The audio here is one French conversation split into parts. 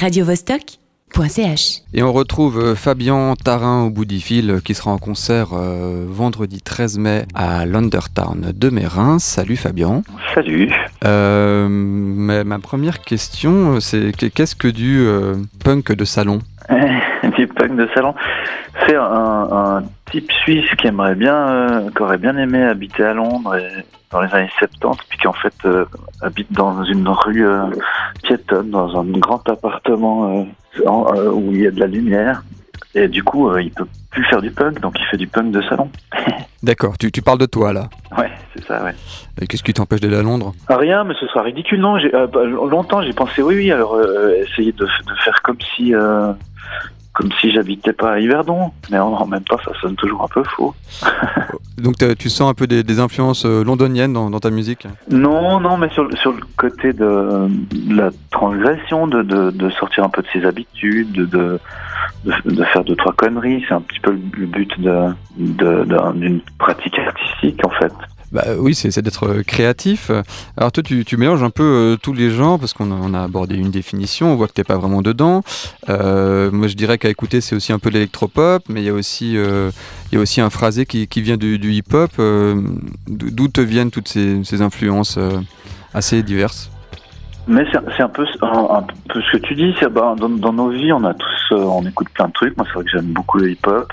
radiovostok.ch. Et on retrouve euh, Fabien Tarin au bout du fil euh, qui sera en concert euh, vendredi 13 mai à Lundertown de Mérin. Salut Fabien. Salut. Euh, mais ma première question, c'est que- qu'est-ce que du euh, punk de salon? Du punk de salon. C'est un, un type suisse qui aimerait bien, euh, qui aurait bien aimé habiter à Londres et- dans les années 70, puis qui en fait euh, habite dans une rue euh, piétonne, dans un grand appartement euh, en- euh, où il y a de la lumière. Et du coup, euh, il peut plus faire du punk, donc il fait du punk de salon. D'accord, tu, tu parles de toi là. Ouais, c'est ça, ouais. Et Qu'est-ce qui t'empêche d'aller à Londres? Ah, Rien, mais ce sera ridicule. Non, j'ai, euh, bah, longtemps j'ai pensé oui, oui. Alors euh, essayer de, de faire comme si, euh, comme si j'habitais pas à Yverdon, mais en, même temps ça sonne toujours un peu faux. Donc tu sens un peu des, des influences euh, londoniennes dans, dans ta musique? Non, non, mais sur, le- sur le côté de, de la transgression, de, de, de sortir un peu de ses habitudes, de, de, faire deux trois conneries, c'est un petit peu le, but d'une pratique artistique en fait. Bah oui, c'est d'être euh, créatif. Alors toi, tu, mélanges un peu euh, tous les genres parce qu'on a, a abordé une définition. On voit que t'es pas vraiment dedans. Euh, moi, je dirais qu'à écouter, c'est aussi un peu l'électropop, mais il y a aussi, euh, y a aussi un phrasé qui, vient du, hip-hop. Euh, D'où te viennent toutes ces, ces influences euh, assez diverses? Mais c'est un peu ce que tu dis. bah, dans, dans nos vies, on a tous, euh, on écoute plein de trucs. Moi, c'est vrai que j'aime beaucoup le hip-hop.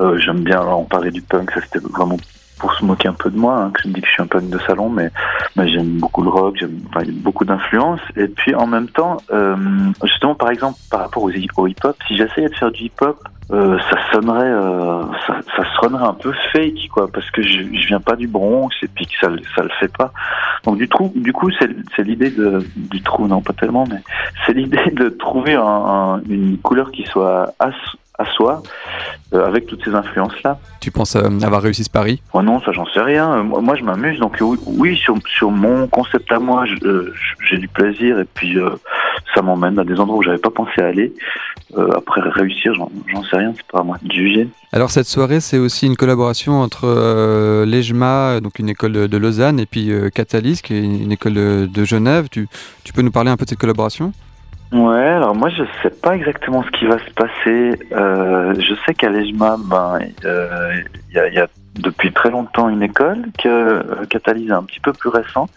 Euh, j'aime bien. On parlait du punk, ça c'était vraiment pour se moquer un peu de moi, hein, que je me dis que je suis un punk de salon, mais, mais j'aime beaucoup le rock. J'aime beaucoup d'influences. Et puis en même temps, euh, justement, par exemple, par rapport aux, au hip-hop, si j'essayais de faire du hip-hop, euh, ça sonnerait, euh, ça, ça sonnerait un peu fake, quoi, parce que je, je viens pas du Bronx et puis que ça, ça le fait pas. Donc du coup, du coup, c'est l'idée de du trou, non pas tellement, mais c'est l'idée de trouver un, un- une couleur qui soit à, à soi, euh, avec toutes ces influences là. Tu penses euh, avoir réussi ce pari? Oh non, ça j'en sais rien. Euh, Moi, moi, je m'amuse, donc oui, sur, sur mon concept à moi, j'ai du plaisir et puis euh, ça m'emmène à des endroits où j'avais pas pensé aller. Après réussir, j'en sais rien, c'est pas à moi de juger. Alors cette soirée, c'est aussi une collaboration entre l'EJMA, donc une école de, de Lausanne, et puis Catalyst, qui est une école de, de Genève. Tu, tu peux nous parler un peu de cette collaboration? Ouais, alors moi je sais pas exactement ce qui va se passer. Euh, je sais qu'à l'EJMA, ben, euh, il y, a, il y a depuis très longtemps une école que euh, Catalyse est un petit peu plus récent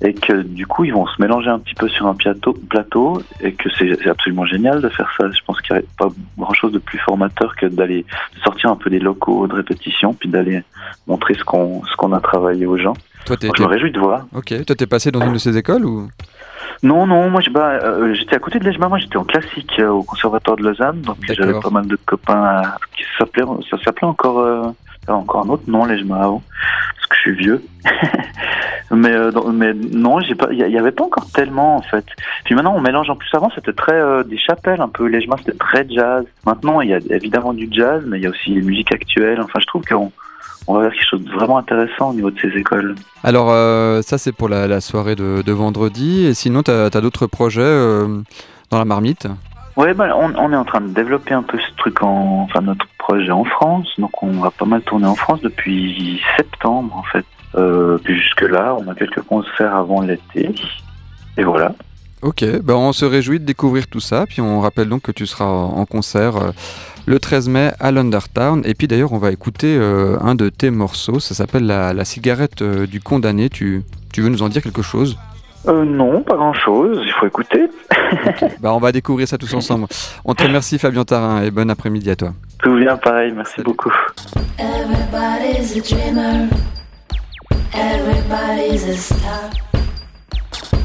et que du coup ils vont se mélanger un petit peu sur un plateau, plateau et que c'est absolument génial de faire ça. Je pense qu'il n'y a pas grand chose de plus formateur que d'aller sortir un peu des locaux de répétition puis d'aller montrer ce qu'on ce qu'on a travaillé aux gens. Toi, Donc, je me réjouis de voir. ok. Toi, t'es passé dans une de ces écoles ou? Non, non, moi bah, euh, j'étais à côté de l'EJMA, moi j'étais en classique euh, au Conservatoire de Lausanne, donc j'avais pas mal de copains euh, qui s'appelaient, ça s'appelait encore, euh, encore un autre nom l'EJMA avant, parce que je suis vieux. mais, mais non, j'ai pas, il y, y avait pas encore tellement en fait. Puis maintenant on mélange en plus avant, c'était très des chapelles un peu, l'EJMA c'était très jazz. Maintenant il y a évidemment du jazz, mais il y a aussi les musiques actuelles. Enfin je trouve qu'on on va vers quelque chose de vraiment intéressant au niveau de ces écoles. Alors, euh, ça, c'est pour la, la soirée de, de vendredi. Et sinon, t'as, as, d'autres projets euh, dans la marmite? Ouais, bah, on, on est en train de développer un peu ce truc en, enfin notre projet en France. Donc on va pas mal tourner en France depuis septembre en fait. Euh, puis jusque là, on a quelques concerts avant l'été. Et voilà. Ok, ben on se réjouit de découvrir tout ça. Puis on rappelle donc que tu seras en concert le 13 mai à Lundertown. Et puis d'ailleurs, on va écouter euh, un de tes morceaux. Ça s'appelle la, la cigarette euh, du condamné. Tu, tu veux nous en dire quelque chose? Euh, non, pas grand chose. Il faut écouter. Bah, on va découvrir ça tous ensemble. On te remercie, Fabien Tarin, et bon après-midi à toi. Tout bien pareil. Merci Salut. beaucoup. Everybody's a dreamer. Everybody's a star.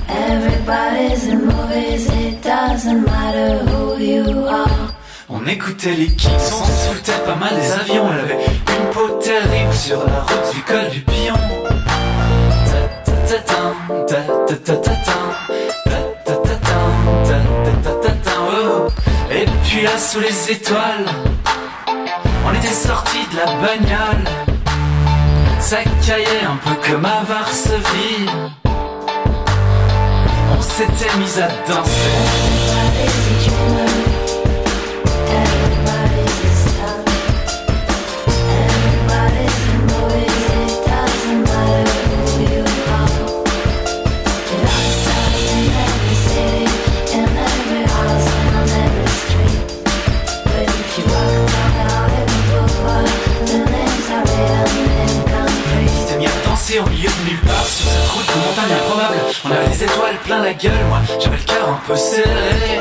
Everybody's in movies. It doesn't matter who you are. On écoutait les Kings, on se foutait pas mal des avions. Elle avait une peau terrible sur la route du col du Pion. Et puis là, sous les étoiles, on était sortis de la bagnole. Ça caillait un peu comme à Varsovie. On s'était mis à danser. passé en milieu de nulle part. Sur cette route de montagne improbable On avait les étoiles plein la gueule. Moi j'avais le cœur un peu serré.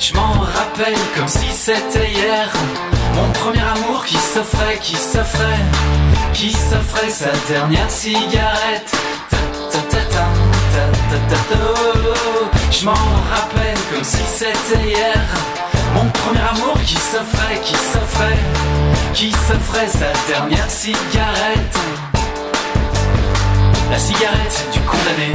Je m'en rappelle comme si c'était hier. Mon premier amour qui s'offrait, qui s'offrait Qui s'offrait sa dernière cigarette. Je m'en rappelle comme si c'était hier. Mon premier amour qui s'offrait, qui s'offrait, qui s'offrait sa dernière cigarette. La cigarette du condamné.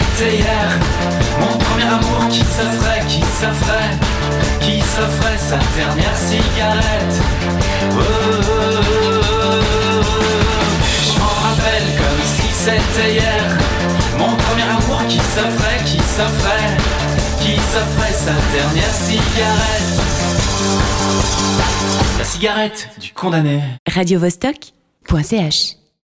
C'était hier. Mon premier amour qui s'offrait, qui s'offrait, qui s'offrait sa dernière cigarette? Je m'en rappelle comme si c'était hier. Mon premier amour qui s'offrait, qui s'offrait, qui s'offrait sa dernière cigarette? La cigarette du condamné. radiovostok.ch